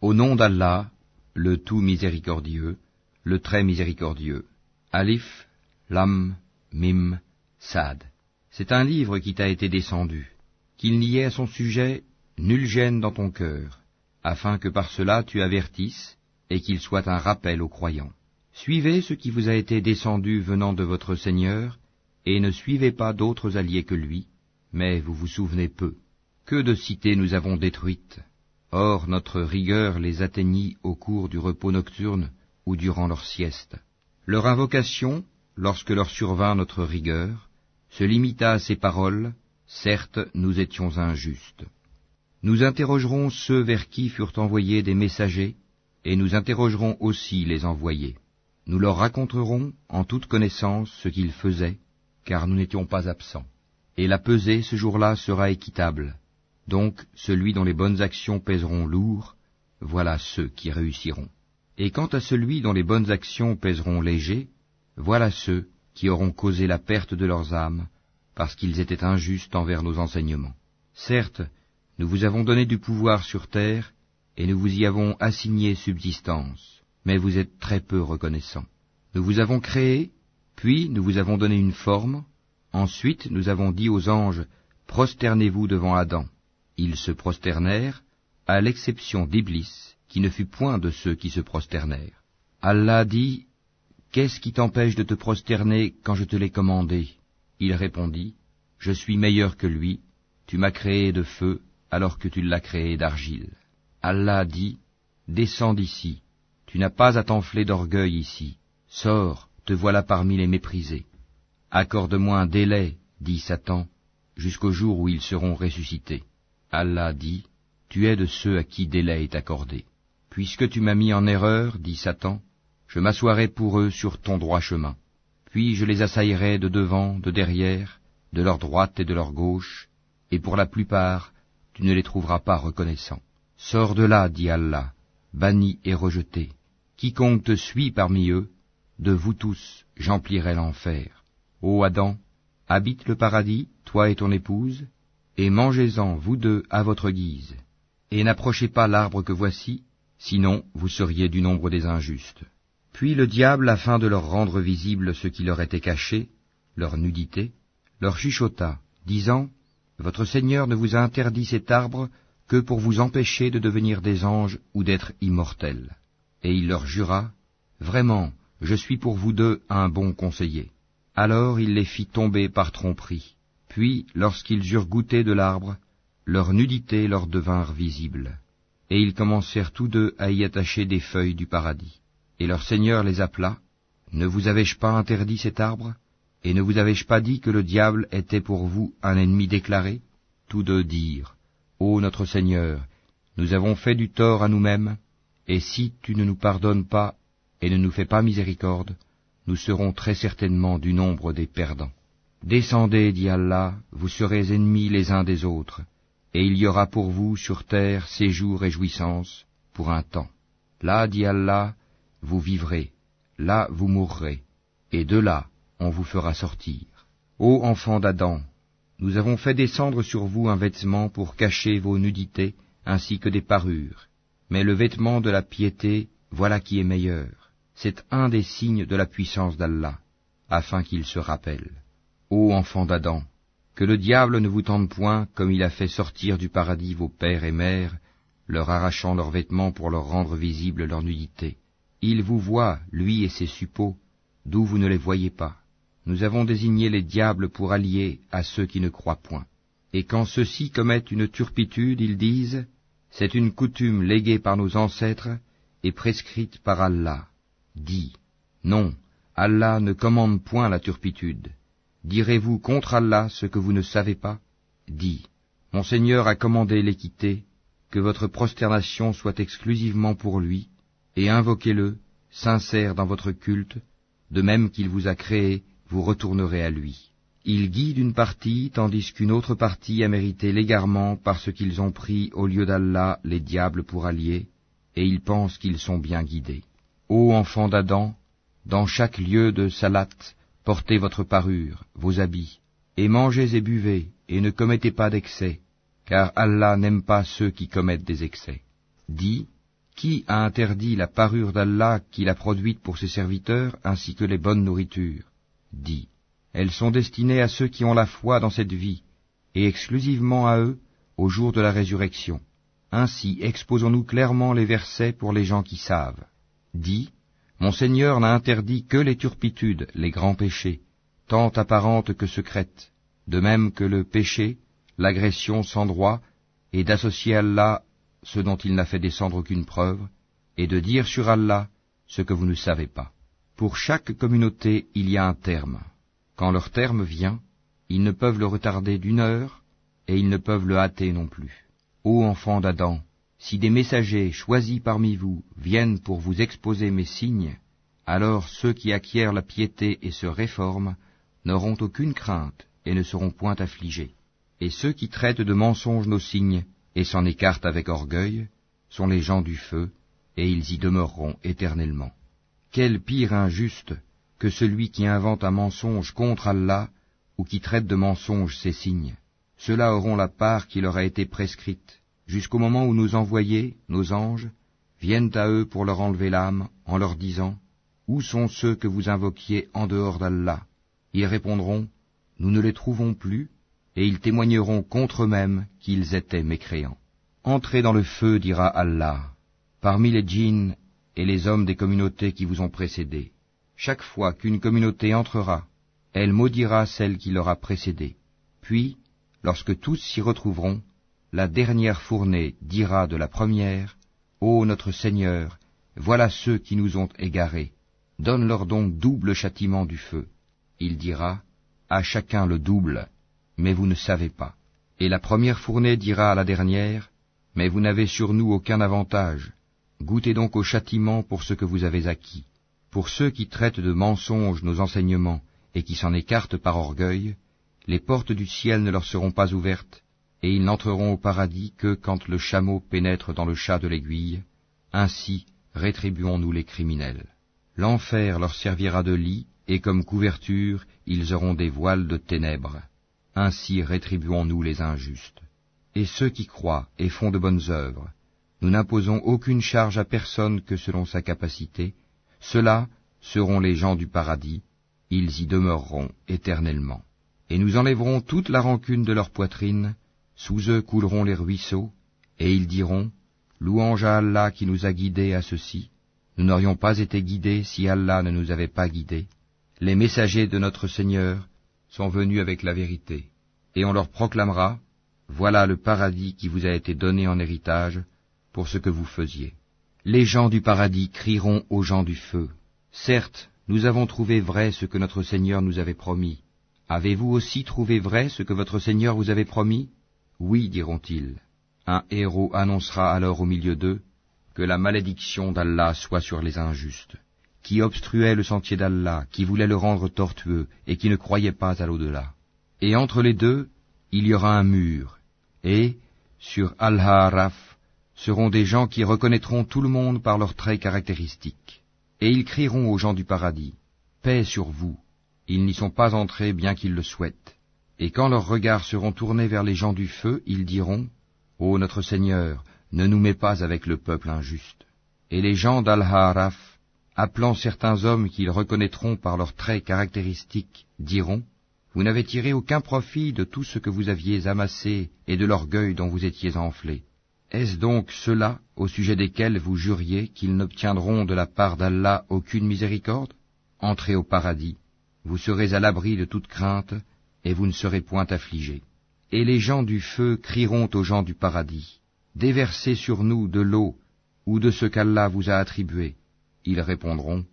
Au nom d'Allah, le tout miséricordieux, le très miséricordieux. Alif, Lam, Mim, Sad. C'est un livre qui t'a été descendu, qu'il n'y ait à son sujet nulle gêne dans ton cœur, afin que par cela tu avertisses et qu'il soit un rappel aux croyants. Suivez ce qui vous a été descendu venant de votre Seigneur, et ne suivez pas d'autres alliés que lui, mais vous vous souvenez peu. Que de cités nous avons détruites. Or notre rigueur les atteignit au cours du repos nocturne ou durant leur sieste. Leur invocation, lorsque leur survint notre rigueur, se limita à ces paroles, certes nous étions injustes. Nous interrogerons ceux vers qui furent envoyés des messagers, et nous interrogerons aussi les envoyés. Nous leur raconterons en toute connaissance ce qu'ils faisaient, car nous n'étions pas absents. Et la pesée ce jour-là sera équitable. Donc celui dont les bonnes actions pèseront lourd, voilà ceux qui réussiront. Et quant à celui dont les bonnes actions pèseront léger, voilà ceux qui auront causé la perte de leurs âmes, parce qu'ils étaient injustes envers nos enseignements. Certes, nous vous avons donné du pouvoir sur terre, et nous vous y avons assigné subsistance, mais vous êtes très peu reconnaissants. Nous vous avons créé, puis nous vous avons donné une forme, ensuite nous avons dit aux anges, Prosternez-vous devant Adam. Ils se prosternèrent, à l'exception d'Iblis, qui ne fut point de ceux qui se prosternèrent. Allah dit, Qu'est-ce qui t'empêche de te prosterner quand je te l'ai commandé? Il répondit, Je suis meilleur que lui, tu m'as créé de feu, alors que tu l'as créé d'argile. Allah dit, Descends d'ici, tu n'as pas à t'enfler d'orgueil ici, sors, te voilà parmi les méprisés. Accorde-moi un délai, dit Satan, jusqu'au jour où ils seront ressuscités. Allah dit, Tu es de ceux à qui délai est accordé. Puisque tu m'as mis en erreur, dit Satan, je m'assoirai pour eux sur ton droit chemin. Puis je les assaillerai de devant, de derrière, de leur droite et de leur gauche, et pour la plupart, tu ne les trouveras pas reconnaissants. Sors de là, dit Allah, banni et rejeté. Quiconque te suit parmi eux, de vous tous, j'emplirai l'enfer. Ô Adam, habite le paradis, toi et ton épouse, et mangez-en, vous deux, à votre guise. Et n'approchez pas l'arbre que voici, sinon vous seriez du nombre des injustes. Puis le diable, afin de leur rendre visible ce qui leur était caché, leur nudité, leur chuchota, disant, votre Seigneur ne vous a interdit cet arbre que pour vous empêcher de devenir des anges ou d'être immortels. Et il leur jura, Vraiment, je suis pour vous deux un bon conseiller. Alors il les fit tomber par tromperie. Puis, lorsqu'ils eurent goûté de l'arbre, leur nudité leur devinrent visibles. Et ils commencèrent tous deux à y attacher des feuilles du paradis. Et leur Seigneur les appela, Ne vous avais-je pas interdit cet arbre? Et ne vous avais-je pas dit que le diable était pour vous un ennemi déclaré? Tous deux dirent, Ô notre Seigneur, nous avons fait du tort à nous-mêmes, et si tu ne nous pardonnes pas et ne nous fais pas miséricorde, nous serons très certainement du nombre des perdants. Descendez, dit Allah, vous serez ennemis les uns des autres, et il y aura pour vous sur terre séjour et jouissance pour un temps. Là, dit Allah, vous vivrez, là vous mourrez, et de là on vous fera sortir. Ô enfants d'Adam, nous avons fait descendre sur vous un vêtement pour cacher vos nudités, ainsi que des parures. Mais le vêtement de la piété, voilà qui est meilleur. C'est un des signes de la puissance d'Allah, afin qu'il se rappelle. Ô enfants d'Adam, que le diable ne vous tente point comme il a fait sortir du paradis vos pères et mères, leur arrachant leurs vêtements pour leur rendre visible leur nudité. Il vous voit, lui et ses suppôts, d'où vous ne les voyez pas nous avons désigné les diables pour alliés à ceux qui ne croient point. Et quand ceux-ci commettent une turpitude, ils disent, c'est une coutume léguée par nos ancêtres et prescrite par Allah. Dis, non, Allah ne commande point la turpitude. Direz-vous contre Allah ce que vous ne savez pas? Dis, mon Seigneur a commandé l'équité, que votre prosternation soit exclusivement pour lui, et invoquez-le, sincère dans votre culte, de même qu'il vous a créé vous retournerez à lui. Il guide une partie, tandis qu'une autre partie a mérité l'égarement parce qu'ils ont pris au lieu d'Allah les diables pour alliés, et ils pensent qu'ils sont bien guidés. Ô enfants d'Adam, dans chaque lieu de Salat, portez votre parure, vos habits, et mangez et buvez, et ne commettez pas d'excès, car Allah n'aime pas ceux qui commettent des excès. Dis, Qui a interdit la parure d'Allah qu'il a produite pour ses serviteurs, ainsi que les bonnes nourritures? Dit, elles sont destinées à ceux qui ont la foi dans cette vie, et exclusivement à eux au jour de la résurrection. Ainsi exposons-nous clairement les versets pour les gens qui savent. Dit, Mon Seigneur n'a interdit que les turpitudes, les grands péchés, tant apparentes que secrètes, de même que le péché, l'agression sans droit, et d'associer Allah ce dont il n'a fait descendre aucune preuve, et de dire sur Allah ce que vous ne savez pas. Pour chaque communauté, il y a un terme. Quand leur terme vient, ils ne peuvent le retarder d'une heure, et ils ne peuvent le hâter non plus. Ô enfants d'Adam, si des messagers choisis parmi vous viennent pour vous exposer mes signes, alors ceux qui acquièrent la piété et se réforment n'auront aucune crainte et ne seront point affligés. Et ceux qui traitent de mensonges nos signes et s'en écartent avec orgueil sont les gens du feu, et ils y demeureront éternellement. Quel pire injuste que celui qui invente un mensonge contre Allah ou qui traite de mensonge ses signes. Ceux-là auront la part qui leur a été prescrite, jusqu'au moment où nos envoyés, nos anges, viennent à eux pour leur enlever l'âme, en leur disant, Où sont ceux que vous invoquiez en dehors d'Allah? Ils répondront, Nous ne les trouvons plus, et ils témoigneront contre eux-mêmes qu'ils étaient mécréants. Entrez dans le feu, dira Allah, parmi les djinns et les hommes des communautés qui vous ont précédés. Chaque fois qu'une communauté entrera, elle maudira celle qui l'aura précédée. Puis, lorsque tous s'y retrouveront, la dernière fournée dira de la première, Ô notre Seigneur, voilà ceux qui nous ont égarés. Donne-leur donc double châtiment du feu. Il dira, À chacun le double, mais vous ne savez pas. Et la première fournée dira à la dernière, Mais vous n'avez sur nous aucun avantage. Goûtez donc au châtiment pour ce que vous avez acquis. Pour ceux qui traitent de mensonges nos enseignements et qui s'en écartent par orgueil, les portes du ciel ne leur seront pas ouvertes, et ils n'entreront au paradis que quand le chameau pénètre dans le chat de l'aiguille. Ainsi rétribuons-nous les criminels. L'enfer leur servira de lit, et comme couverture ils auront des voiles de ténèbres. Ainsi rétribuons-nous les injustes. Et ceux qui croient et font de bonnes œuvres, nous n'imposons aucune charge à personne que selon sa capacité, ceux-là seront les gens du paradis, ils y demeureront éternellement. Et nous enlèverons toute la rancune de leur poitrine, sous eux couleront les ruisseaux, et ils diront, Louange à Allah qui nous a guidés à ceci, nous n'aurions pas été guidés si Allah ne nous avait pas guidés. Les messagers de notre Seigneur sont venus avec la vérité, et on leur proclamera, Voilà le paradis qui vous a été donné en héritage pour ce que vous faisiez. Les gens du paradis crieront aux gens du feu. Certes, nous avons trouvé vrai ce que notre Seigneur nous avait promis. Avez-vous aussi trouvé vrai ce que votre Seigneur vous avait promis? Oui, diront-ils. Un héros annoncera alors au milieu d'eux que la malédiction d'Allah soit sur les injustes, qui obstruaient le sentier d'Allah, qui voulaient le rendre tortueux et qui ne croyaient pas à l'au-delà. Et entre les deux, il y aura un mur, et, sur Al-Haraf, seront des gens qui reconnaîtront tout le monde par leurs traits caractéristiques. Et ils crieront aux gens du paradis, Paix sur vous. Ils n'y sont pas entrés bien qu'ils le souhaitent. Et quand leurs regards seront tournés vers les gens du feu, ils diront, Ô notre Seigneur, ne nous mets pas avec le peuple injuste. Et les gens d'Al-Haraf, appelant certains hommes qu'ils reconnaîtront par leurs traits caractéristiques, diront, Vous n'avez tiré aucun profit de tout ce que vous aviez amassé et de l'orgueil dont vous étiez enflés. Est-ce donc ceux-là au sujet desquels vous juriez qu'ils n'obtiendront de la part d'Allah aucune miséricorde? Entrez au paradis, vous serez à l'abri de toute crainte, et vous ne serez point affligés. Et les gens du feu crieront aux gens du paradis, Déversez sur nous de l'eau, ou de ce qu'Allah vous a attribué. Ils répondront,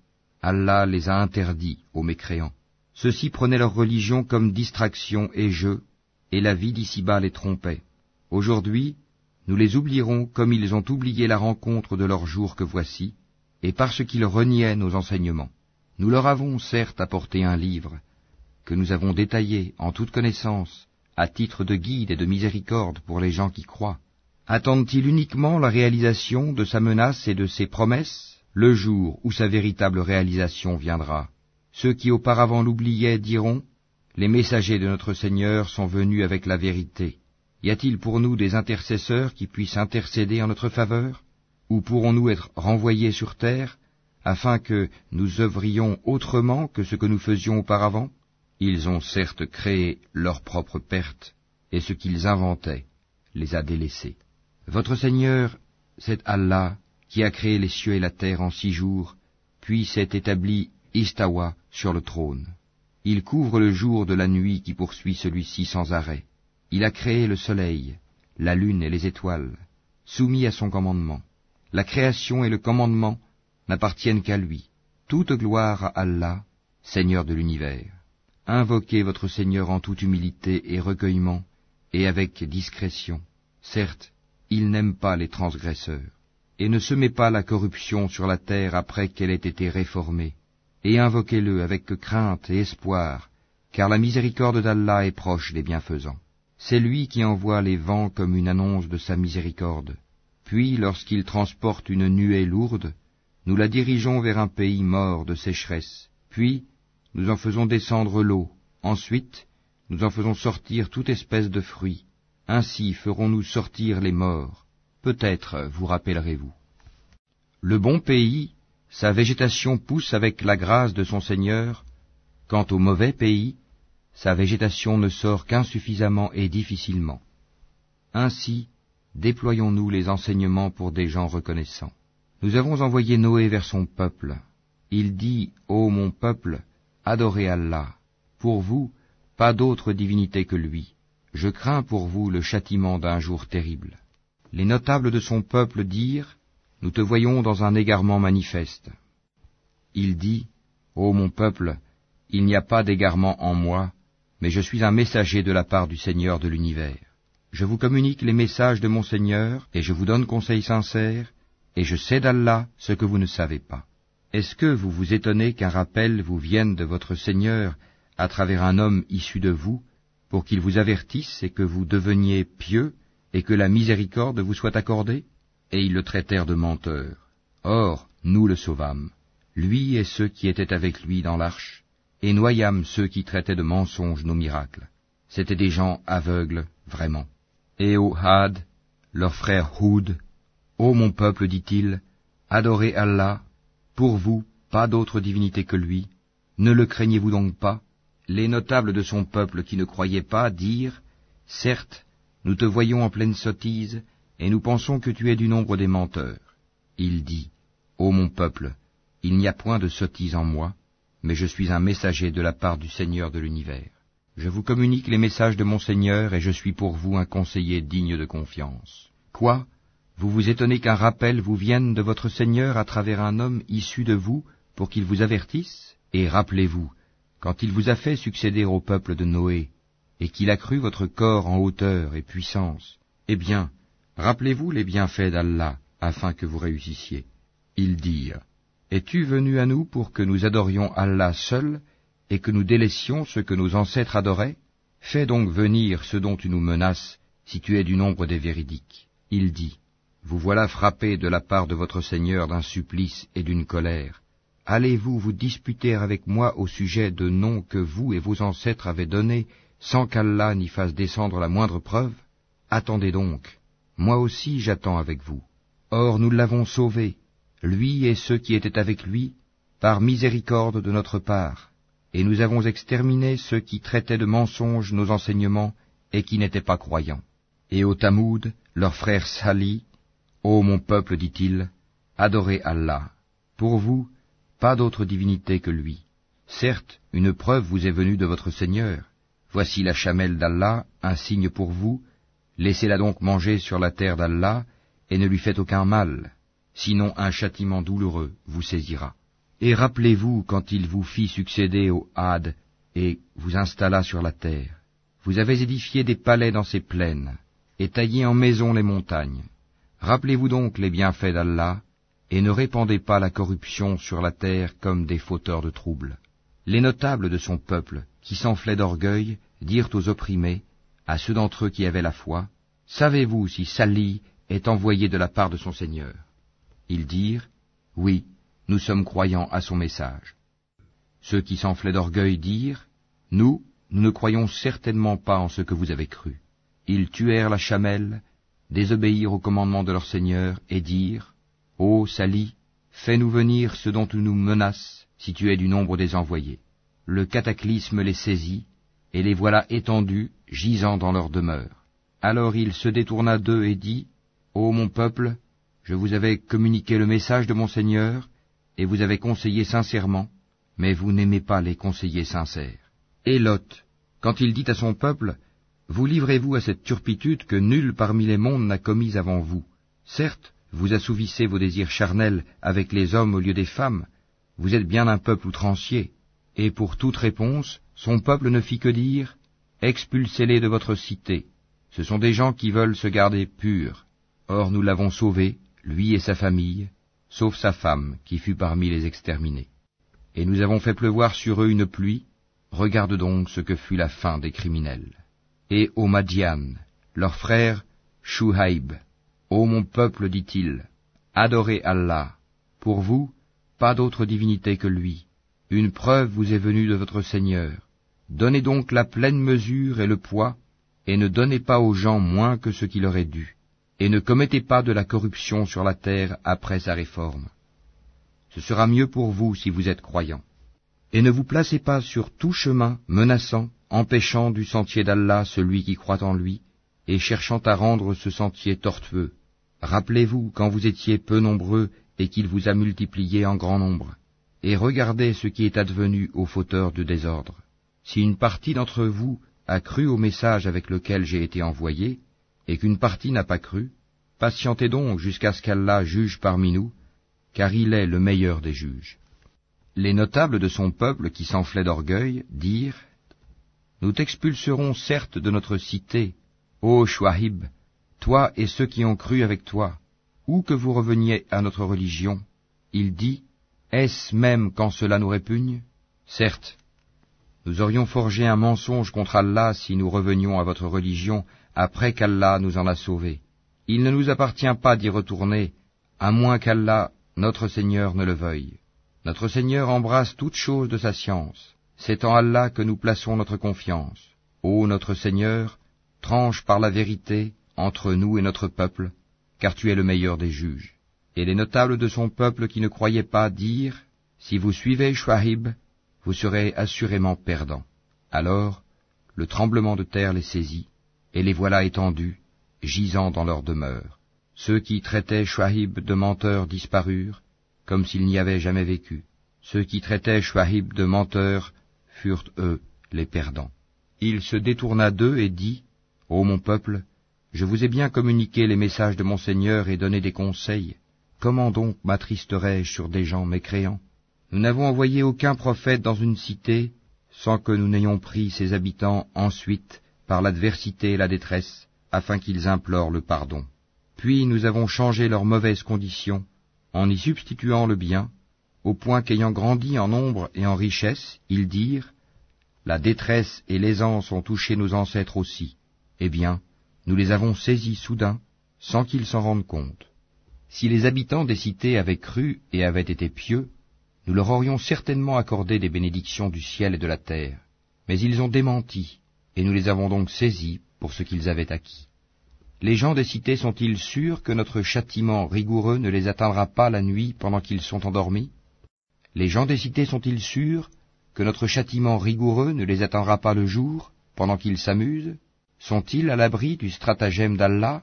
Allah les a interdits aux mécréants. Ceux-ci prenaient leur religion comme distraction et jeu, et la vie d'ici-bas les trompait. Aujourd'hui, nous les oublierons comme ils ont oublié la rencontre de leur jour que voici, et parce qu'ils reniaient nos enseignements. Nous leur avons certes apporté un livre, que nous avons détaillé en toute connaissance, à titre de guide et de miséricorde pour les gens qui croient. Attendent-ils uniquement la réalisation de sa menace et de ses promesses, le jour où sa véritable réalisation viendra Ceux qui auparavant l'oubliaient diront, Les messagers de notre Seigneur sont venus avec la vérité. Y a-t-il pour nous des intercesseurs qui puissent intercéder en notre faveur? Ou pourrons-nous être renvoyés sur terre, afin que nous œuvrions autrement que ce que nous faisions auparavant? Ils ont certes créé leur propre perte, et ce qu'ils inventaient les a délaissés. Votre Seigneur, c'est Allah qui a créé les cieux et la terre en six jours, puis s'est établi Istawa sur le trône. Il couvre le jour de la nuit qui poursuit celui-ci sans arrêt. Il a créé le soleil, la lune et les étoiles, soumis à son commandement. La création et le commandement n'appartiennent qu'à lui. Toute gloire à Allah, Seigneur de l'univers. Invoquez votre Seigneur en toute humilité et recueillement, et avec discrétion. Certes, il n'aime pas les transgresseurs. Et ne semez pas la corruption sur la terre après qu'elle ait été réformée. Et invoquez-le avec crainte et espoir, car la miséricorde d'Allah est proche des bienfaisants. C'est lui qui envoie les vents comme une annonce de sa miséricorde. Puis, lorsqu'il transporte une nuée lourde, nous la dirigeons vers un pays mort de sécheresse. Puis, nous en faisons descendre l'eau. Ensuite, nous en faisons sortir toute espèce de fruits. Ainsi ferons-nous sortir les morts. Peut-être vous rappellerez-vous. Le bon pays, sa végétation pousse avec la grâce de son Seigneur. Quant au mauvais pays, sa végétation ne sort qu'insuffisamment et difficilement. Ainsi, déployons-nous les enseignements pour des gens reconnaissants. Nous avons envoyé Noé vers son peuple. Il dit, Ô mon peuple, adorez Allah. Pour vous, pas d'autre divinité que lui. Je crains pour vous le châtiment d'un jour terrible. Les notables de son peuple dirent, Nous te voyons dans un égarement manifeste. Il dit, Ô mon peuple, il n'y a pas d'égarement en moi, mais je suis un messager de la part du Seigneur de l'univers. Je vous communique les messages de mon Seigneur, et je vous donne conseil sincère, et je sais d'Allah ce que vous ne savez pas. Est-ce que vous vous étonnez qu'un rappel vous vienne de votre Seigneur à travers un homme issu de vous, pour qu'il vous avertisse et que vous deveniez pieux, et que la miséricorde vous soit accordée? Et ils le traitèrent de menteur. Or, nous le sauvâmes, lui et ceux qui étaient avec lui dans l'arche, et noyâmes ceux qui traitaient de mensonges nos miracles. C'étaient des gens aveugles, vraiment. Et au Had, leur frère Houd, Ô mon peuple, dit-il, adorez Allah, pour vous, pas d'autre divinité que lui, ne le craignez-vous donc pas? Les notables de son peuple qui ne croyaient pas dirent, Certes, nous te voyons en pleine sottise, et nous pensons que tu es du nombre des menteurs. Il dit, Ô mon peuple, il n'y a point de sottise en moi, mais je suis un messager de la part du Seigneur de l'univers. Je vous communique les messages de mon Seigneur, et je suis pour vous un conseiller digne de confiance. Quoi? Vous vous étonnez qu'un rappel vous vienne de votre Seigneur à travers un homme issu de vous pour qu'il vous avertisse Et rappelez-vous, quand il vous a fait succéder au peuple de Noé, et qu'il a cru votre corps en hauteur et puissance, eh bien, rappelez-vous les bienfaits d'Allah, afin que vous réussissiez. Ils dirent, Es-tu venu à nous pour que nous adorions Allah seul, et que nous délaissions ce que nos ancêtres adoraient? Fais donc venir ce dont tu nous menaces, si tu es du nombre des véridiques. Il dit, vous voilà frappé de la part de votre Seigneur d'un supplice et d'une colère. Allez-vous vous disputer avec moi au sujet de noms que vous et vos ancêtres avez donnés sans qu'Allah n'y fasse descendre la moindre preuve? Attendez donc, moi aussi j'attends avec vous. Or nous l'avons sauvé, lui et ceux qui étaient avec lui, par miséricorde de notre part, et nous avons exterminé ceux qui traitaient de mensonges nos enseignements et qui n'étaient pas croyants. Et au Tamoud, leur frère Sali, Ô mon peuple, dit-il, adorez Allah. Pour vous, pas d'autre divinité que lui. Certes, une preuve vous est venue de votre Seigneur. Voici la chamelle d'Allah, un signe pour vous. Laissez-la donc manger sur la terre d'Allah, et ne lui faites aucun mal. Sinon un châtiment douloureux vous saisira. Et rappelez-vous quand il vous fit succéder au Had, et vous installa sur la terre. Vous avez édifié des palais dans ces plaines, et taillé en maisons les montagnes. Rappelez-vous donc les bienfaits d'Allah, et ne répandez pas la corruption sur la terre comme des fauteurs de troubles. Les notables de son peuple, qui s'enflaient d'orgueil, dirent aux opprimés, à ceux d'entre eux qui avaient la foi, Savez-vous si Sali est envoyé de la part de son Seigneur? Ils dirent, Oui, nous sommes croyants à son message. Ceux qui s'enflaient d'orgueil dirent, Nous, nous ne croyons certainement pas en ce que vous avez cru. Ils tuèrent la chamelle, désobéir au commandement de leur Seigneur et dire Ô Sali, fais-nous venir ce dont tu nous menaces, si tu es du nombre des envoyés. Le cataclysme les saisit, et les voilà étendus, gisant dans leur demeure. Alors il se détourna d'eux et dit, Ô mon peuple, je vous avais communiqué le message de mon Seigneur, et vous avez conseillé sincèrement, mais vous n'aimez pas les conseillers sincères. Et Lot, quand il dit à son peuple, Vous livrez-vous à cette turpitude que nul parmi les mondes n'a commise avant vous. Certes, vous assouvissez vos désirs charnels avec les hommes au lieu des femmes, vous êtes bien un peuple outrancier. Et pour toute réponse, son peuple ne fit que dire, Expulsez-les de votre cité. Ce sont des gens qui veulent se garder purs. Or nous l'avons sauvé, lui et sa famille, sauf sa femme, qui fut parmi les exterminés. Et nous avons fait pleuvoir sur eux une pluie, regarde donc ce que fut la fin des criminels. Et aux Madian, leur frère Shuhaib, Ô mon peuple, dit-il, adorez Allah. Pour vous, pas d'autre divinité que lui. Une preuve vous est venue de votre Seigneur. Donnez donc la pleine mesure et le poids, et ne donnez pas aux gens moins que ce qui leur est dû et ne commettez pas de la corruption sur la terre après sa réforme. Ce sera mieux pour vous si vous êtes croyants. Et ne vous placez pas sur tout chemin menaçant, empêchant du sentier d'Allah celui qui croit en lui, et cherchant à rendre ce sentier tortueux. Rappelez-vous quand vous étiez peu nombreux et qu'il vous a multiplié en grand nombre. Et regardez ce qui est advenu aux fauteurs de désordre. Si une partie d'entre vous a cru au message avec lequel j'ai été envoyé, et qu'une partie n'a pas cru, patientez donc jusqu'à ce qu'Allah juge parmi nous, car il est le meilleur des juges. Les notables de son peuple qui s'enflaient d'orgueil dirent, Nous t'expulserons certes de notre cité, ô Chouahib, toi et ceux qui ont cru avec toi, ou que vous reveniez à notre religion. Il dit, Est-ce même quand cela nous répugne? Certes, nous aurions forgé un mensonge contre Allah si nous revenions à votre religion après qu'Allah nous en a sauvés. Il ne nous appartient pas d'y retourner, à moins qu'Allah, notre Seigneur, ne le veuille. Notre Seigneur embrasse toutes choses de sa science. C'est en Allah que nous plaçons notre confiance. Ô notre Seigneur, tranche par la vérité entre nous et notre peuple, car tu es le meilleur des juges. Et les notables de son peuple qui ne croyaient pas dirent, Si vous suivez Shuahib, vous serez assurément perdants. Alors, le tremblement de terre les saisit, et les voilà étendus, gisant dans leur demeure. Ceux qui traitaient Chouahib de menteur disparurent, comme s'il n'y avait jamais vécu. Ceux qui traitaient Chouahib de menteur furent, eux, les perdants. Il se détourna d'eux et dit, Ô mon peuple, je vous ai bien communiqué les messages de mon Seigneur et donné des conseils. Comment donc m'attristerais-je sur des gens mécréants? Nous n'avons envoyé aucun prophète dans une cité sans que nous n'ayons pris ses habitants ensuite par l'adversité et la détresse, afin qu'ils implorent le pardon. Puis nous avons changé leurs mauvaises conditions, en y substituant le bien, au point qu'ayant grandi en nombre et en richesse, ils dirent, La détresse et l'aisance ont touché nos ancêtres aussi. Eh bien, nous les avons saisis soudain, sans qu'ils s'en rendent compte. Si les habitants des cités avaient cru et avaient été pieux, nous leur aurions certainement accordé des bénédictions du ciel et de la terre. Mais ils ont démenti, et nous les avons donc saisis pour ce qu'ils avaient acquis. Les gens des cités sont-ils sûrs que notre châtiment rigoureux ne les atteindra pas la nuit pendant qu'ils sont endormis? Les gens des cités sont-ils sûrs que notre châtiment rigoureux ne les atteindra pas le jour pendant qu'ils s'amusent? Sont-ils à l'abri du stratagème d'Allah?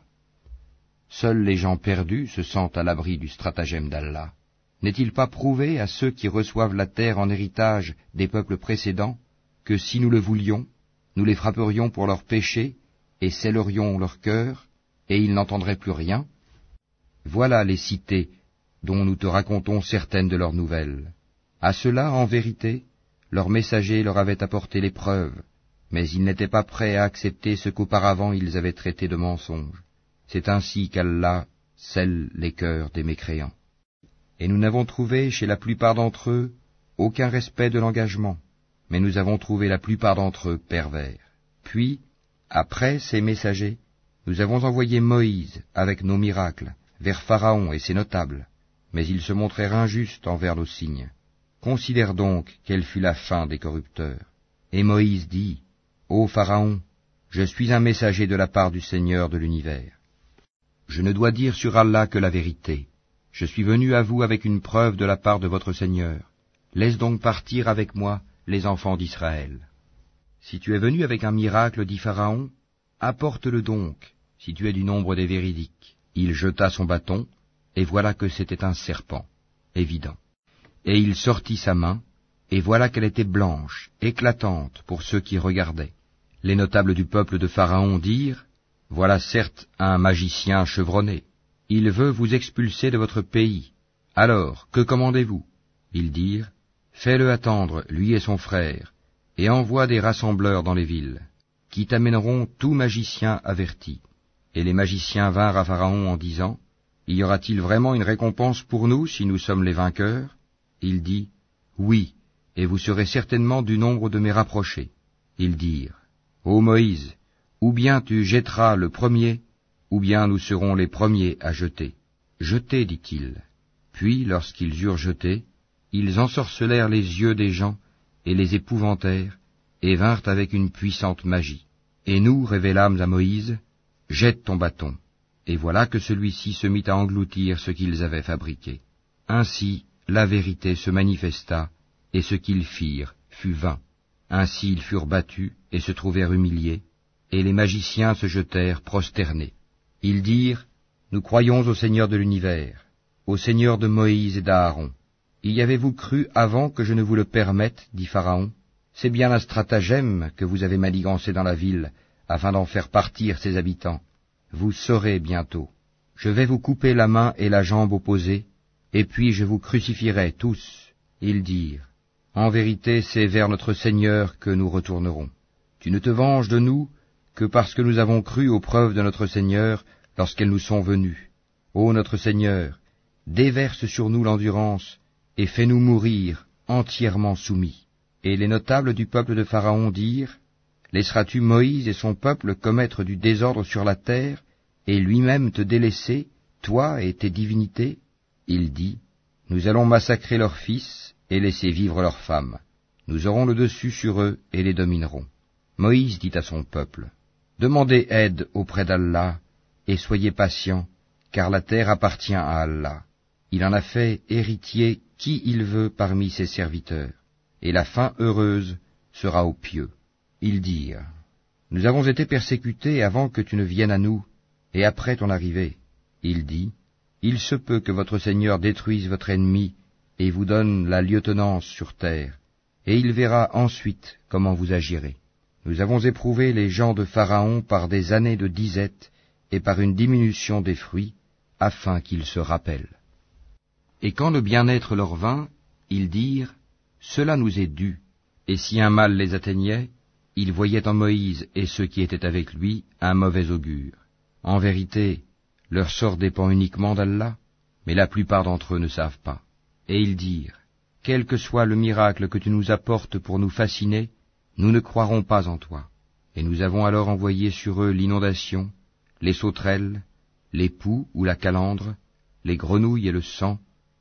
Seuls les gens perdus se sentent à l'abri du stratagème d'Allah. N'est-il pas prouvé à ceux qui reçoivent la terre en héritage des peuples précédents que si nous le voulions, nous les frapperions pour leurs péchés, et scellerions leur cœur, et ils n'entendraient plus rien? Voilà les cités dont nous te racontons certaines de leurs nouvelles. À cela, en vérité, leurs messagers leur avaient apporté les preuves, mais ils n'étaient pas prêts à accepter ce qu'auparavant ils avaient traité de mensonge. C'est ainsi qu'Allah scelle les cœurs des mécréants. Et nous n'avons trouvé chez la plupart d'entre eux aucun respect de l'engagement mais nous avons trouvé la plupart d'entre eux pervers. Puis, après ces messagers, nous avons envoyé Moïse avec nos miracles vers Pharaon et ses notables, mais ils se montrèrent injustes envers nos signes. Considère donc quelle fut la fin des corrupteurs. Et Moïse dit, Ô Pharaon, je suis un messager de la part du Seigneur de l'univers. Je ne dois dire sur Allah que la vérité. Je suis venu à vous avec une preuve de la part de votre Seigneur. Laisse donc partir avec moi les enfants d'Israël. Si tu es venu avec un miracle, dit Pharaon, apporte-le donc, si tu es du nombre des véridiques. Il jeta son bâton, et voilà que c'était un serpent, évident. Et il sortit sa main, et voilà qu'elle était blanche, éclatante pour ceux qui regardaient. Les notables du peuple de Pharaon dirent, Voilà certes un magicien chevronné. Il veut vous expulser de votre pays. Alors, que commandez-vous? Ils dirent, Fais-le attendre, lui et son frère, et envoie des rassembleurs dans les villes, qui t'amèneront tout magicien averti. Et les magiciens vinrent à Pharaon en disant, Y aura-t-il vraiment une récompense pour nous si nous sommes les vainqueurs? Il dit, Oui, et vous serez certainement du nombre de mes rapprochés. Ils dirent, Ô Moïse, ou bien tu jetteras le premier, ou bien nous serons les premiers à jeter. Jetez, dit-il. Puis, lorsqu'ils eurent jeté, ils ensorcelèrent les yeux des gens et les épouvantèrent, et vinrent avec une puissante magie. Et nous révélâmes à Moïse, Jette ton bâton. Et voilà que celui-ci se mit à engloutir ce qu'ils avaient fabriqué. Ainsi la vérité se manifesta, et ce qu'ils firent fut vain. Ainsi ils furent battus et se trouvèrent humiliés, et les magiciens se jetèrent prosternés. Ils dirent, Nous croyons au Seigneur de l'univers, au Seigneur de Moïse et d'Aaron. Y avez-vous cru avant que je ne vous le permette, dit Pharaon? C'est bien un stratagème que vous avez manigancé dans la ville, afin d'en faire partir ses habitants. Vous saurez bientôt. Je vais vous couper la main et la jambe opposées, et puis je vous crucifierai tous. Ils dirent, En vérité, c'est vers notre Seigneur que nous retournerons. Tu ne te venges de nous que parce que nous avons cru aux preuves de notre Seigneur lorsqu'elles nous sont venues. Ô notre Seigneur, déverse sur nous l'endurance, et fais-nous mourir entièrement soumis. Et les notables du peuple de Pharaon dirent, Laisseras-tu Moïse et son peuple commettre du désordre sur la terre, et lui-même te délaisser, toi et tes divinités? Il dit, Nous allons massacrer leurs fils et laisser vivre leurs femmes. Nous aurons le dessus sur eux et les dominerons. Moïse dit à son peuple, Demandez aide auprès d'Allah, et soyez patients, car la terre appartient à Allah. Il en a fait héritier qui il veut parmi ses serviteurs, et la fin heureuse sera aux pieux. Ils dirent, Nous avons été persécutés avant que tu ne viennes à nous, et après ton arrivée. Il dit, Il se peut que votre Seigneur détruise votre ennemi, et vous donne la lieutenance sur terre, et il verra ensuite comment vous agirez. Nous avons éprouvé les gens de Pharaon par des années de disette et par une diminution des fruits, afin qu'ils se rappellent. Et quand le bien-être leur vint, ils dirent, Cela nous est dû. Et si un mal les atteignait, ils voyaient en Moïse et ceux qui étaient avec lui un mauvais augure. En vérité, leur sort dépend uniquement d'Allah, mais la plupart d'entre eux ne savent pas. Et ils dirent, Quel que soit le miracle que tu nous apportes pour nous fasciner, nous ne croirons pas en toi. Et nous avons alors envoyé sur eux l'inondation, les sauterelles, les poux ou la calandre, les grenouilles et le sang,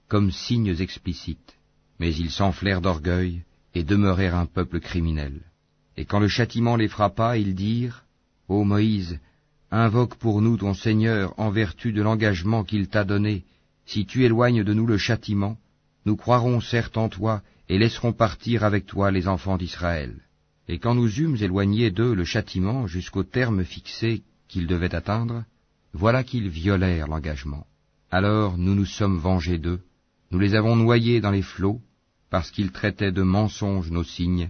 comme signes explicites, mais ils s'enflèrent d'orgueil et demeurèrent un peuple criminel. Et quand le châtiment les frappa, ils dirent, Ô Moïse, invoque pour nous ton Seigneur en vertu de l'engagement qu'il t'a donné. Si tu éloignes de nous le châtiment, nous croirons certes en toi et laisserons partir avec toi les enfants d'Israël. Et quand nous eûmes éloigné d'eux le châtiment jusqu'au terme fixé qu'ils devaient atteindre, voilà qu'ils violèrent l'engagement. Alors nous nous sommes vengés d'eux, nous les avons noyés dans les flots, parce qu'ils traitaient de mensonges nos signes,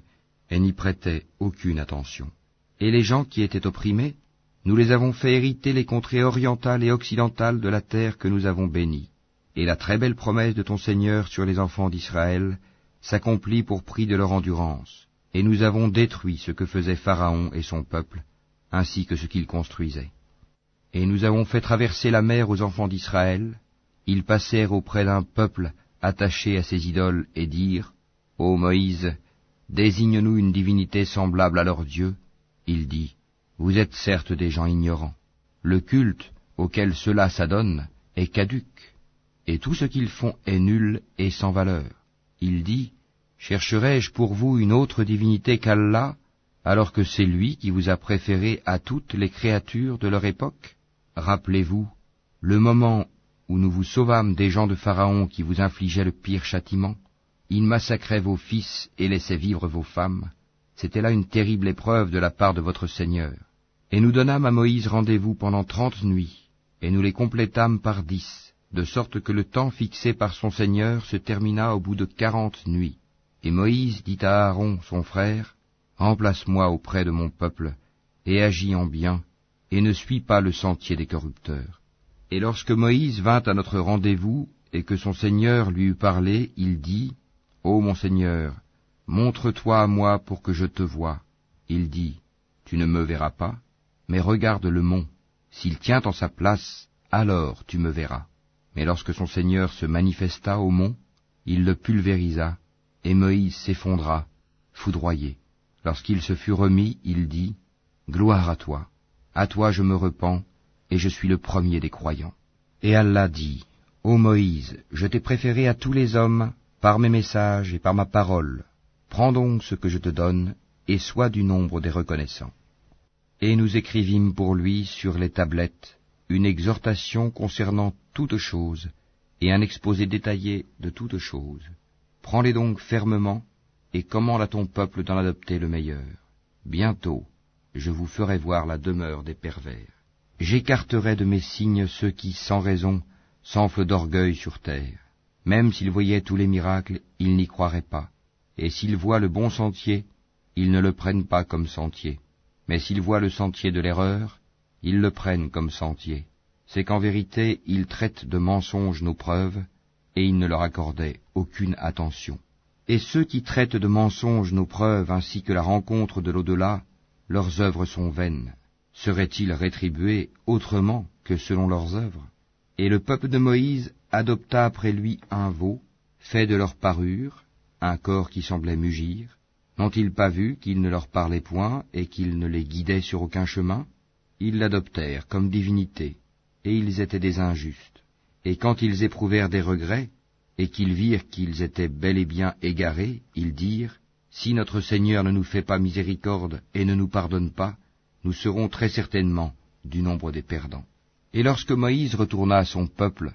et n'y prêtaient aucune attention. Et les gens qui étaient opprimés, nous les avons fait hériter les contrées orientales et occidentales de la terre que nous avons bénie. Et la très belle promesse de ton Seigneur sur les enfants d'Israël s'accomplit pour prix de leur endurance. Et nous avons détruit ce que faisait Pharaon et son peuple, ainsi que ce qu'ils construisaient. Et nous avons fait traverser la mer aux enfants d'Israël, ils passèrent auprès d'un peuple attaché à ses idoles et dirent, Ô Moïse, désigne-nous une divinité semblable à leur Dieu. Il dit, Vous êtes certes des gens ignorants. Le culte auquel cela s'adonne est caduque, et tout ce qu'ils font est nul et sans valeur. Il dit, Chercherai-je pour vous une autre divinité qu'Allah, alors que c'est lui qui vous a préféré à toutes les créatures de leur époque? Rappelez-vous le moment où nous vous sauvâmes des gens de Pharaon qui vous infligeaient le pire châtiment, ils massacraient vos fils et laissaient vivre vos femmes, c'était là une terrible épreuve de la part de votre Seigneur. Et nous donnâmes à Moïse rendez-vous pendant trente nuits, et nous les complétâmes par dix, de sorte que le temps fixé par son Seigneur se termina au bout de quarante nuits. Et Moïse dit à Aaron, son frère, Remplace-moi auprès de mon peuple, et agis en bien, et ne suis pas le sentier des corrupteurs. Et lorsque Moïse vint à notre rendez-vous, et que son Seigneur lui eut parlé, il dit, Ô mon Seigneur, montre-toi à moi pour que je te voie. Il dit, Tu ne me verras pas, mais regarde le mont. S'il tient en sa place, alors tu me verras. Mais lorsque son Seigneur se manifesta au mont, il le pulvérisa, et Moïse s'effondra, foudroyé. Lorsqu'il se fut remis, il dit, Gloire à toi, à toi je me repens, et je suis le premier des croyants. Et Allah dit, Ô Moïse, je t'ai préféré à tous les hommes, par mes messages et par ma parole. Prends donc ce que je te donne, et sois du nombre des reconnaissants. Et nous écrivîmes pour lui sur les tablettes une exhortation concernant toutes choses, et un exposé détaillé de toutes choses. Prends-les donc fermement, et commande à ton peuple d'en adopter le meilleur. Bientôt, je vous ferai voir la demeure des pervers. J'écarterai de mes signes ceux qui, sans raison, s'enflent d'orgueil sur terre. Même s'ils voyaient tous les miracles, ils n'y croiraient pas. Et s'ils voient le bon sentier, ils ne le prennent pas comme sentier. Mais s'ils voient le sentier de l'erreur, ils le prennent comme sentier. C'est qu'en vérité, ils traitent de mensonges nos preuves, et ils ne leur accordaient aucune attention. Et ceux qui traitent de mensonges nos preuves ainsi que la rencontre de l'au-delà, leurs œuvres sont vaines. Seraient-ils rétribués autrement que selon leurs œuvres? Et le peuple de Moïse adopta après lui un veau, fait de leur parure, un corps qui semblait mugir, N'ont-ils pas vu qu'il ne leur parlait point et qu'il ne les guidait sur aucun chemin? Ils l'adoptèrent comme divinité, et ils étaient des injustes. Et quand ils éprouvèrent des regrets, et qu'ils virent qu'ils étaient bel et bien égarés, ils dirent, Si notre Seigneur ne nous fait pas miséricorde et ne nous pardonne pas, nous serons très certainement du nombre des perdants. Et lorsque Moïse retourna à son peuple,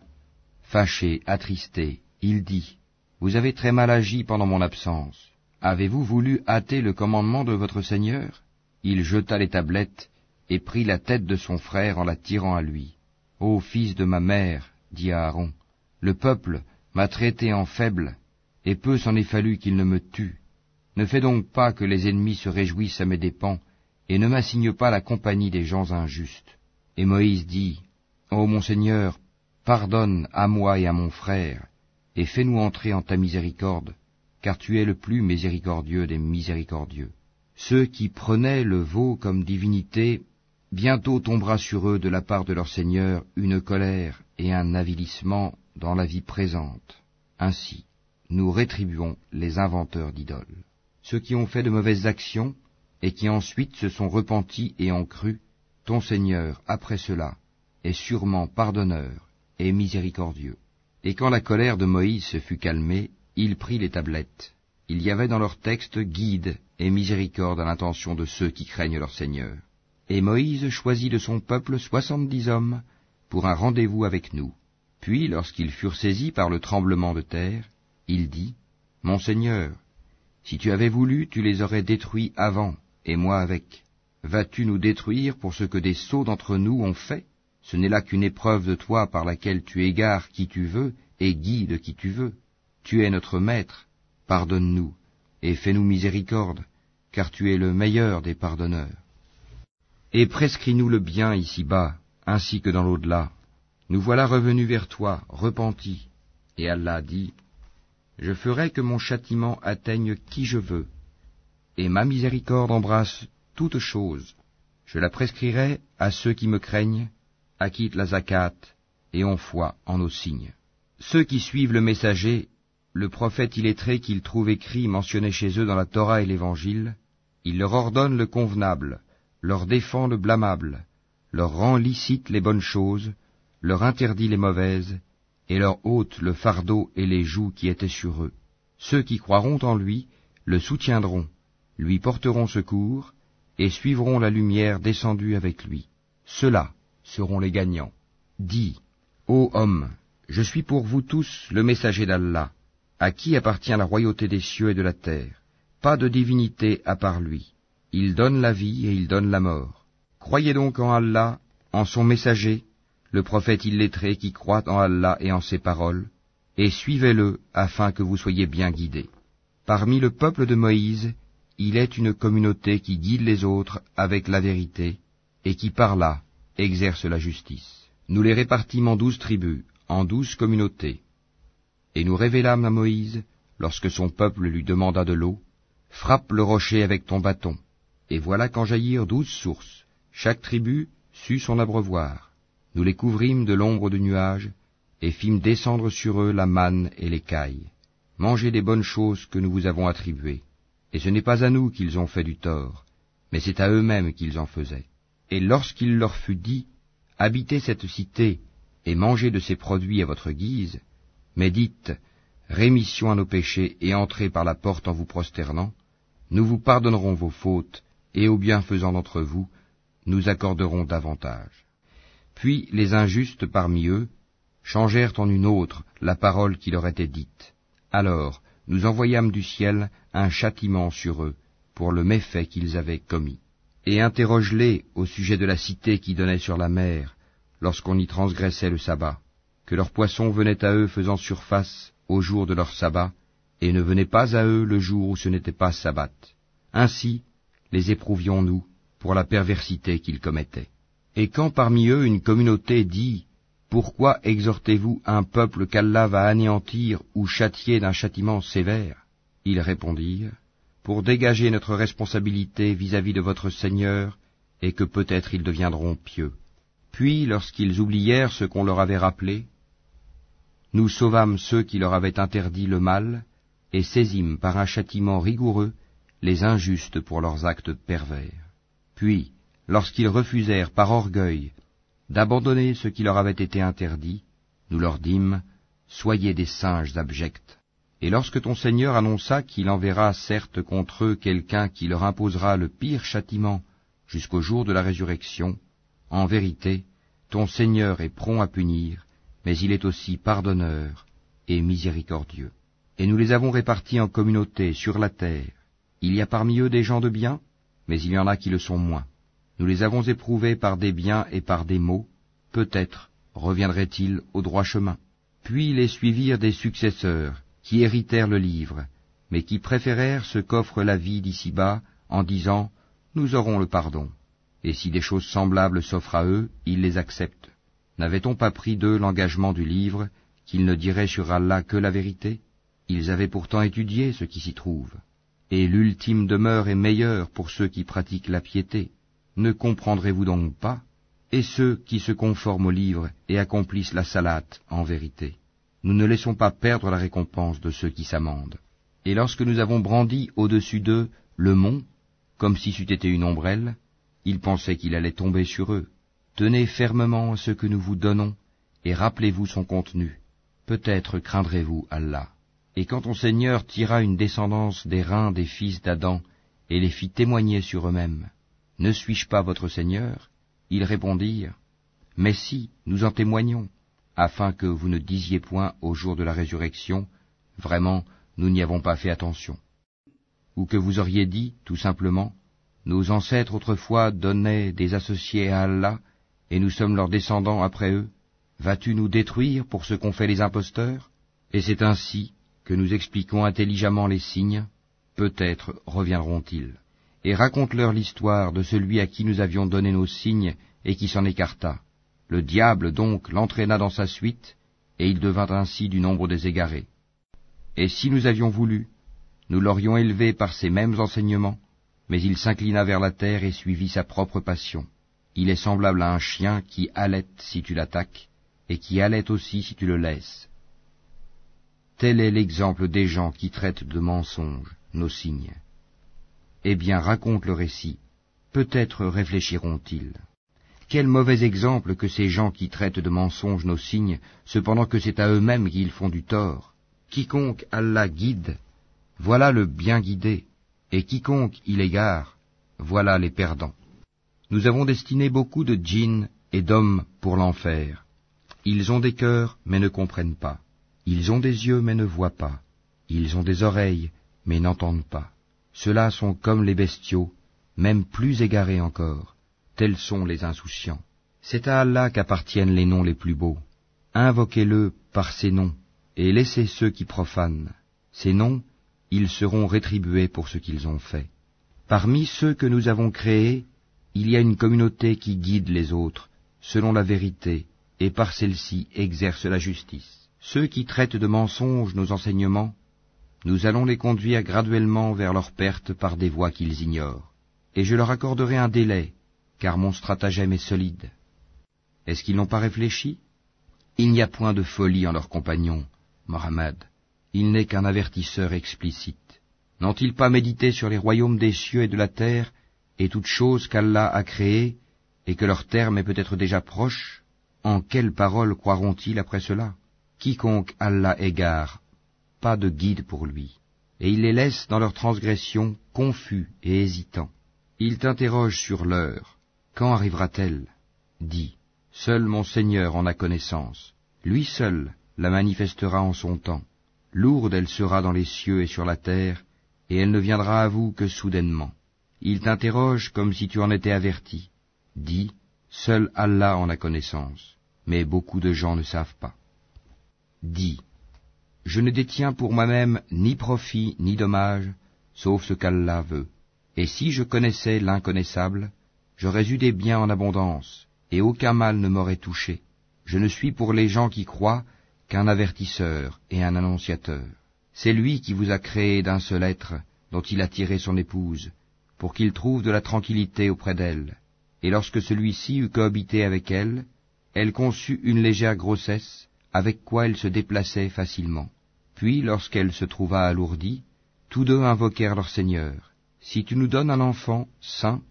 fâché, attristé, il dit, Vous avez très mal agi pendant mon absence. Avez-vous voulu hâter le commandement de votre Seigneur? Il jeta les tablettes et prit la tête de son frère en la tirant à lui. Ô fils de ma mère, dit Aaron, le peuple m'a traité en faible, et peu s'en est fallu qu'il ne me tue. Ne fais donc pas que les ennemis se réjouissent à mes dépens, et ne m'assigne pas la compagnie des gens injustes. Et Moïse dit, Ô mon Seigneur, pardonne à moi et à mon frère, et fais-nous entrer en ta miséricorde, car tu es le plus miséricordieux des miséricordieux. Ceux qui prenaient le veau comme divinité, bientôt tombera sur eux de la part de leur Seigneur une colère et un avilissement dans la vie présente. Ainsi, nous rétribuons les inventeurs d'idoles. Ceux qui ont fait de mauvaises actions, et qui ensuite se sont repentis et ont cru, ton Seigneur, après cela, est sûrement pardonneur et miséricordieux. Et quand la colère de Moïse se fut calmée, il prit les tablettes. Il y avait dans leur texte guide et miséricorde à l'intention de ceux qui craignent leur Seigneur. Et Moïse choisit de son peuple soixante-dix hommes pour un rendez-vous avec nous. Puis, lorsqu'ils furent saisis par le tremblement de terre, il dit, Mon Seigneur, si tu avais voulu, tu les aurais détruits avant, et moi avec. Vas-tu nous détruire pour ce que des sots d'entre nous ont fait? Ce n'est là qu'une épreuve de toi par laquelle tu égares qui tu veux et guides qui tu veux. Tu es notre Maître, pardonne-nous, et fais-nous miséricorde, car tu es le meilleur des pardonneurs. Et prescris-nous le bien ici-bas, ainsi que dans l'au-delà. Nous voilà revenus vers toi, repentis. Et Allah dit, Je ferai que mon châtiment atteigne qui je veux, et ma miséricorde embrasse toutes choses. Je la prescrirai à ceux qui me craignent, acquittent la zakat et ont foi en nos signes. Ceux qui suivent le messager le prophète illettré qu'ils trouvent écrit mentionné chez eux dans la Torah et l'Évangile, il leur ordonne le convenable, leur défend le blâmable, leur rend licite les bonnes choses, leur interdit les mauvaises, et leur ôte le fardeau et les joues qui étaient sur eux. Ceux qui croiront en lui le soutiendront, lui porteront secours, et suivront la lumière descendue avec lui. Ceux-là seront les gagnants. Dis, Ô homme, je suis pour vous tous le messager d'Allah, à qui appartient la royauté des cieux et de la terre. Pas de divinité à part lui. Il donne la vie et il donne la mort. Croyez donc en Allah, en son messager, le prophète illettré qui croit en Allah et en ses paroles, et suivez-le afin que vous soyez bien guidés. Parmi le peuple de Moïse, il est une communauté qui guide les autres avec la vérité, et qui par là exerce la justice. Nous les répartîmes en douze tribus, en douze communautés. Et nous révélâmes à Moïse, lorsque son peuple lui demanda de l'eau, Frappe le rocher avec ton bâton. Et voilà qu'en jaillirent douze sources. Chaque tribu sut son abreuvoir. Nous les couvrîmes de l'ombre de nuages, et fîmes descendre sur eux la manne et l'écaille. Mangez des bonnes choses que nous vous avons attribuées. Et ce n'est pas à nous qu'ils ont fait du tort, mais c'est à eux-mêmes qu'ils en faisaient. Et lorsqu'il leur fut dit, Habitez cette cité, et mangez de ses produits à votre guise, mais dites, Rémission à nos péchés, et entrez par la porte en vous prosternant, nous vous pardonnerons vos fautes, et aux bienfaisants d'entre vous, nous accorderons davantage. Puis les injustes parmi eux changèrent en une autre la parole qui leur était dite. Alors nous envoyâmes du ciel un châtiment sur eux pour le méfait qu'ils avaient commis. Et interroge-les au sujet de la cité qui donnait sur la mer, lorsqu'on y transgressait le sabbat, que leurs poissons venaient à eux faisant surface au jour de leur sabbat, et ne venaient pas à eux le jour où ce n'était pas sabbat. Ainsi les éprouvions-nous pour la perversité qu'ils commettaient. Et quand parmi eux une communauté dit Pourquoi exhortez-vous un peuple qu'Allah va anéantir ou châtier d'un châtiment sévère? Ils répondirent Pour dégager notre responsabilité vis-à-vis de votre Seigneur, et que peut-être ils deviendront pieux. Puis, lorsqu'ils oublièrent ce qu'on leur avait rappelé, nous sauvâmes ceux qui leur avaient interdit le mal, et saisîmes par un châtiment rigoureux les injustes pour leurs actes pervers. Puis, lorsqu'ils refusèrent par orgueil d'abandonner ce qui leur avait été interdit, nous leur dîmes, Soyez des singes abjects. Et lorsque ton Seigneur annonça qu'il enverra certes contre eux quelqu'un qui leur imposera le pire châtiment jusqu'au jour de la résurrection, en vérité, ton Seigneur est prompt à punir, mais il est aussi pardonneur et miséricordieux. Et nous les avons répartis en communautés sur la terre. Il y a parmi eux des gens de bien, mais il y en a qui le sont moins. Nous les avons éprouvés par des biens et par des maux, peut-être reviendraient-ils au droit chemin. Puis les suivirent des successeurs, qui héritèrent le livre, mais qui préférèrent ce qu'offre la vie d'ici-bas, en disant Nous aurons le pardon. Et si des choses semblables s'offrent à eux, ils les acceptent. N'avait-on pas pris d'eux l'engagement du livre, qu'ils ne diraient sur Allah que la vérité? Ils avaient pourtant étudié ce qui s'y trouve et l'ultime demeure est meilleure pour ceux qui pratiquent la piété. Ne comprendrez-vous donc pas? Et ceux qui se conforment au livre et accomplissent la salate en vérité. Nous ne laissons pas perdre la récompense de ceux qui s'amendent. Et lorsque nous avons brandi au-dessus d'eux le mont, comme si c'eût été une ombrelle, ils pensaient qu'il allait tomber sur eux. Tenez fermement ce que nous vous donnons, et rappelez-vous son contenu. Peut-être craindrez-vous Allah. Et quand ton Seigneur tira une descendance des reins des fils d'Adam, et les fit témoigner sur eux-mêmes, Ne suis-je pas votre Seigneur? Ils répondirent, Mais si, nous en témoignons, afin que vous ne disiez point au jour de la résurrection, Vraiment, nous n'y avons pas fait attention. Ou que vous auriez dit, tout simplement, Nos ancêtres autrefois donnaient des associés à Allah, et nous sommes leurs descendants après eux. Vas-tu nous détruire pour ce qu'ont fait les imposteurs? Et c'est ainsi que nous expliquons intelligemment les signes, peut-être reviendront-ils. Et raconte-leur l'histoire de celui à qui nous avions donné nos signes et qui s'en écarta. Le diable donc l'entraîna dans sa suite, et il devint ainsi du nombre des égarés. Et si nous avions voulu, nous l'aurions élevé par ces mêmes enseignements, mais il s'inclina vers la terre et suivit sa propre passion. Il est semblable à un chien qui halète si tu l'attaques, et qui halète aussi si tu le laisses. Tel est l'exemple des gens qui traitent de mensonges nos signes. Eh bien, raconte le récit. Peut-être réfléchiront-ils. Quel mauvais exemple que ces gens qui traitent de mensonges nos signes, cependant que c'est à eux-mêmes qu'ils font du tort. Quiconque Allah guide, voilà le bien guidé, et quiconque il égare, voilà les perdants. Nous avons destiné beaucoup de djinns et d'hommes pour l'enfer, Ils ont des cœurs, mais ne comprennent pas. Ils ont des yeux, mais ne voient pas. Ils ont des oreilles, mais n'entendent pas. Ceux-là sont comme les bestiaux, même plus égarés encore. Tels sont les insouciants. C'est à Allah qu'appartiennent les noms les plus beaux. Invoquez-le par ces noms, et laissez ceux qui profanent. Ces noms, ils seront rétribués pour ce qu'ils ont fait. Parmi ceux que nous avons créés, il y a une communauté qui guide les autres, selon la vérité, et par celle-ci exerce la justice. Ceux qui traitent de mensonges nos enseignements, nous allons les conduire graduellement vers leur perte par des voies qu'ils ignorent. Et je leur accorderai un délai, car mon stratagème est solide. Est-ce qu'ils n'ont pas réfléchi? Il n'y a point de folie en leurs compagnons, Mohammed. Il n'est qu'un avertisseur explicite. N'ont-ils pas médité sur les royaumes des cieux et de la terre, et toutes choses qu'Allah a créées, et que leur terme est peut-être déjà proche En quelles paroles croiront-ils après cela? Quiconque Allah égare, pas de guide pour lui, et il les laisse dans leur transgression confus et hésitants. Il t'interroge sur l'heure. Quand arrivera-t-elle? Dis, seul mon Seigneur en a connaissance. Lui seul la manifestera en son temps. Lourde elle sera dans les cieux et sur la terre, et elle ne viendra à vous que soudainement. Il t'interroge comme si tu en étais averti. Dis, seul Allah en a connaissance, mais beaucoup de gens ne savent pas. Dis, je ne détiens pour moi-même ni profit ni dommage, sauf ce qu'Allah veut. Et si je connaissais l'inconnaissable, j'aurais eu des biens en abondance, et aucun mal ne m'aurait touché. Je ne suis pour les gens qui croient qu'un avertisseur et un annonciateur. C'est lui qui vous a créé d'un seul être, dont il a tiré son épouse, pour qu'il trouve de la tranquillité auprès d'elle. Et lorsque celui-ci eut cohabité avec elle, elle conçut une légère grossesse, avec quoi elle se déplaçait facilement. Puis, lorsqu'elle se trouva alourdie, tous deux invoquèrent leur Seigneur. Si tu nous donnes un enfant saint,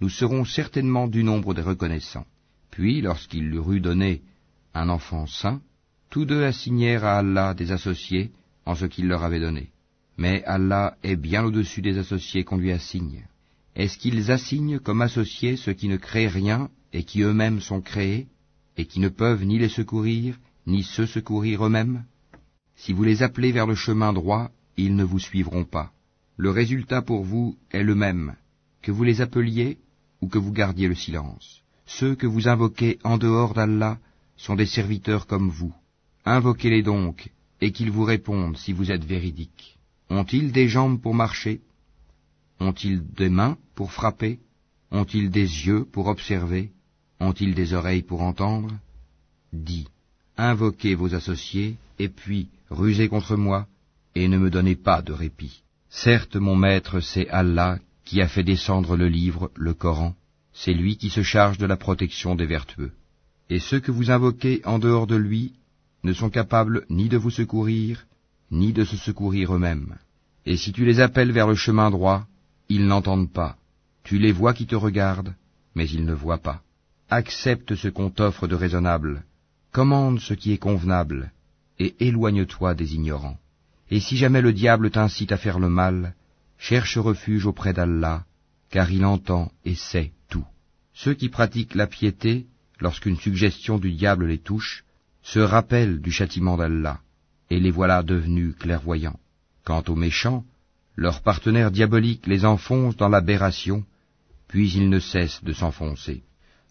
nous serons certainement du nombre des reconnaissants. Puis, lorsqu'il leur eut donné un enfant saint, tous deux assignèrent à Allah des associés en ce qu'il leur avait donné. Mais Allah est bien au-dessus des associés qu'on lui assigne. Est-ce qu'ils assignent comme associés ceux qui ne créent rien et qui eux-mêmes sont créés, et qui ne peuvent ni les secourir, ni se secourir eux-mêmes? Si vous les appelez vers le chemin droit, ils ne vous suivront pas. Le résultat pour vous est le même, que vous les appeliez ou que vous gardiez le silence. Ceux que vous invoquez en dehors d'Allah sont des serviteurs comme vous. Invoquez-les donc, et qu'ils vous répondent si vous êtes véridiques. Ont-ils des jambes pour marcher? Ont-ils des mains pour frapper? Ont-ils des yeux pour observer? Ont-ils des oreilles pour entendre? Dis, invoquez vos associés, et puis rusez contre moi, et ne me donnez pas de répit. Certes, mon maître, c'est Allah qui a fait descendre le livre, le Coran, c'est lui qui se charge de la protection des vertueux. Et ceux que vous invoquez en dehors de lui ne sont capables ni de vous secourir, ni de se secourir eux-mêmes. Et si tu les appelles vers le chemin droit, ils n'entendent pas. Tu les vois qui te regardent, mais ils ne voient pas. Accepte ce qu'on t'offre de raisonnable, commande ce qui est convenable, et éloigne-toi des ignorants. Et si jamais le diable t'incite à faire le mal, cherche refuge auprès d'Allah, car il entend et sait tout. Ceux qui pratiquent la piété, lorsqu'une suggestion du diable les touche, se rappellent du châtiment d'Allah, et les voilà devenus clairvoyants. Quant aux méchants, leurs partenaires diaboliques les enfoncent dans l'aberration, puis ils ne cessent de s'enfoncer.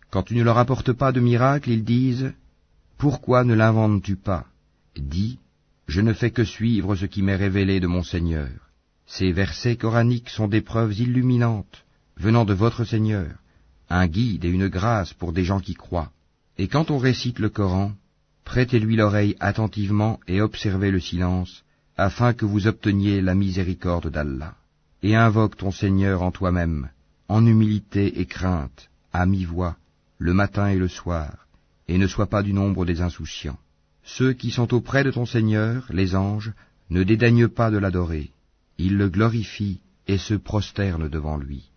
Quand tu ne leur apportes pas de miracle, ils disent Pourquoi ne l'inventes-tu pas? Dis Je ne fais que suivre ce qui m'est révélé de mon Seigneur. Ces versets coraniques sont des preuves illuminantes, venant de votre Seigneur, un guide et une grâce pour des gens qui croient. Et quand on récite le Coran, prêtez-lui l'oreille attentivement et observez le silence, afin que vous obteniez la miséricorde d'Allah. Et invoque ton Seigneur en toi-même, en humilité et crainte, à mi-voix, le matin et le soir, et ne sois pas du nombre des insouciants. Ceux qui sont auprès de ton Seigneur, les anges, ne dédaignent pas de l'adorer. Ils le glorifient et se prosternent devant lui.